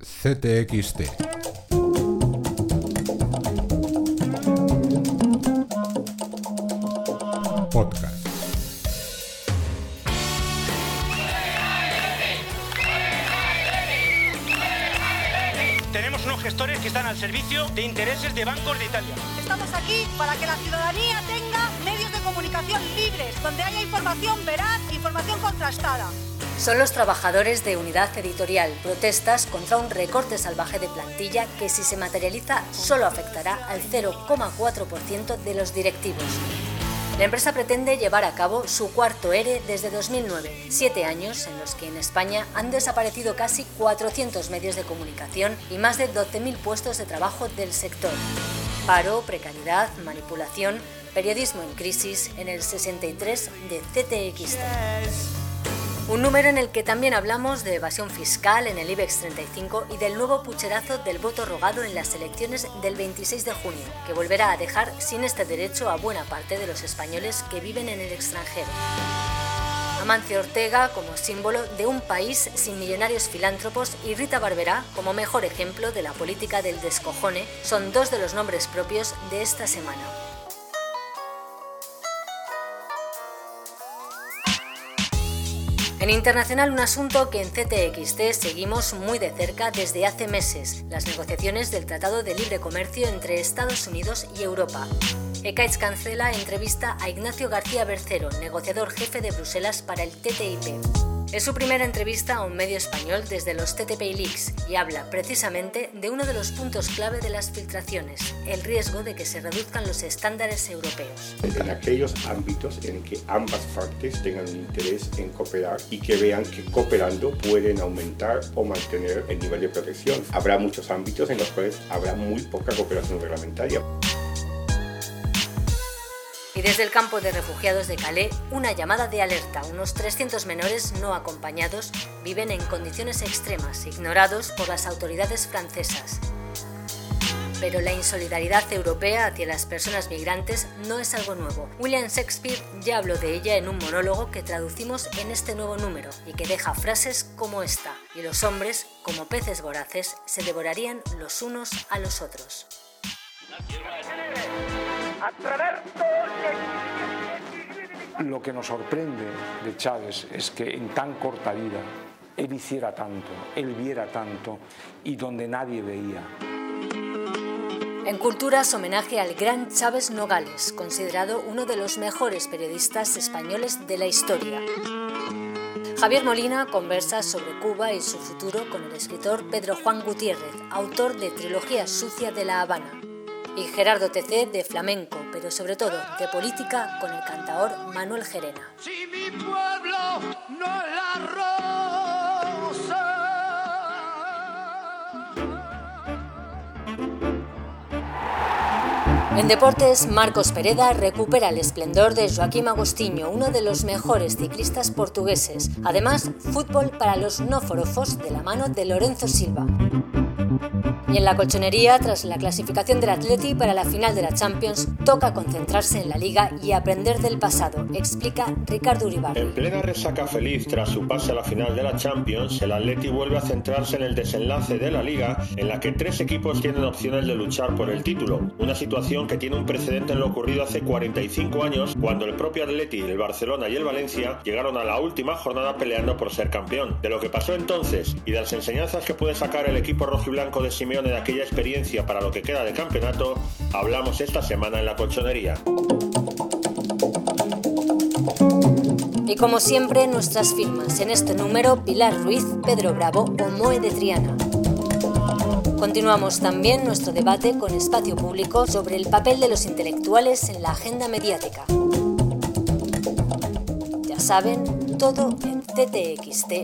CTXT. Podcast. Tenemos unos gestores que están al servicio de intereses de bancos de Italia. Estamos aquí para que la ciudadanía tenga medios de comunicación libres, donde haya información veraz, información contrastada. Son los trabajadores de Unidad Editorial protestas contra un recorte salvaje de plantilla que si se materializa solo afectará al 0,4% de los directivos. La empresa pretende llevar a cabo su cuarto ERE desde 2009, siete años en los que en España han desaparecido casi 400 medios de comunicación y más de 12.000 puestos de trabajo del sector. Paro, precariedad, manipulación, periodismo en crisis en el 63 de CTX. Un número en el que también hablamos de evasión fiscal en el IBEX 35 y del nuevo pucherazo del voto rogado en las elecciones del 26 de junio, que volverá a dejar sin este derecho a buena parte de los españoles que viven en el extranjero. Amancio Ortega como símbolo de un país sin millonarios filántropos y Rita Barberá como mejor ejemplo de la política del descojone son dos de los nombres propios de esta semana. En internacional, un asunto que en CTXT seguimos muy de cerca desde hace meses, las negociaciones del Tratado de Libre Comercio entre Estados Unidos y Europa. ECAIS cancela entrevista a Ignacio García Bercero, negociador jefe de Bruselas para el TTIP. Es su primera entrevista a un medio español desde los TTP Leaks y habla precisamente de uno de los puntos clave de las filtraciones, el riesgo de que se reduzcan los estándares europeos. En aquellos ámbitos en que ambas partes tengan un interés en cooperar y que vean que cooperando pueden aumentar o mantener el nivel de protección. Habrá muchos ámbitos en los cuales habrá muy poca cooperación reglamentaria. Y desde el campo de refugiados de Calais, una llamada de alerta. Unos 300 menores no acompañados viven en condiciones extremas, ignorados por las autoridades francesas. Pero la insolidaridad europea hacia las personas migrantes no es algo nuevo. William Shakespeare ya habló de ella en un monólogo que traducimos en este nuevo número y que deja frases como esta. Y los hombres, como peces voraces, se devorarían los unos a los otros. Lo que nos sorprende de Chávez es que en tan corta vida él hiciera tanto, él viera tanto y donde nadie veía. En Culturas, homenaje al gran Chávez Nogales, considerado uno de los mejores periodistas españoles de la historia. Javier Molina conversa sobre Cuba y su futuro con el escritor Pedro Juan Gutiérrez, autor de Trilogía Sucia de La Habana y Gerardo TC de flamenco, pero sobre todo de política con el cantador Manuel Gerena. Si mi pueblo no es la En deportes, Marcos Pereda recupera el esplendor de Joaquim Agostinho, uno de los mejores ciclistas portugueses. Además, fútbol para los no forofos de la mano de Lorenzo Silva. Y en la colchonería, tras la clasificación del Atleti para la final de la Champions, toca concentrarse en la liga y aprender del pasado, explica Ricardo Uribar. En plena resaca feliz tras su pase a la final de la Champions, el Atleti vuelve a centrarse en el desenlace de la liga, en la que tres equipos tienen opciones de luchar por el título. Una situación que tiene un precedente en lo ocurrido hace 45 años, cuando el propio Atleti, el Barcelona y el Valencia llegaron a la última jornada peleando por ser campeón. De lo que pasó entonces y de las enseñanzas que puede sacar el equipo rojiblanco de Simeone de aquella experiencia para lo que queda de campeonato, hablamos esta semana en la colchonería. Y como siempre, nuestras firmas en este número, Pilar Ruiz, Pedro Bravo o Moe de Triana. Continuamos también nuestro debate con espacio público sobre el papel de los intelectuales en la agenda mediática. Ya saben, todo en ttxt.es.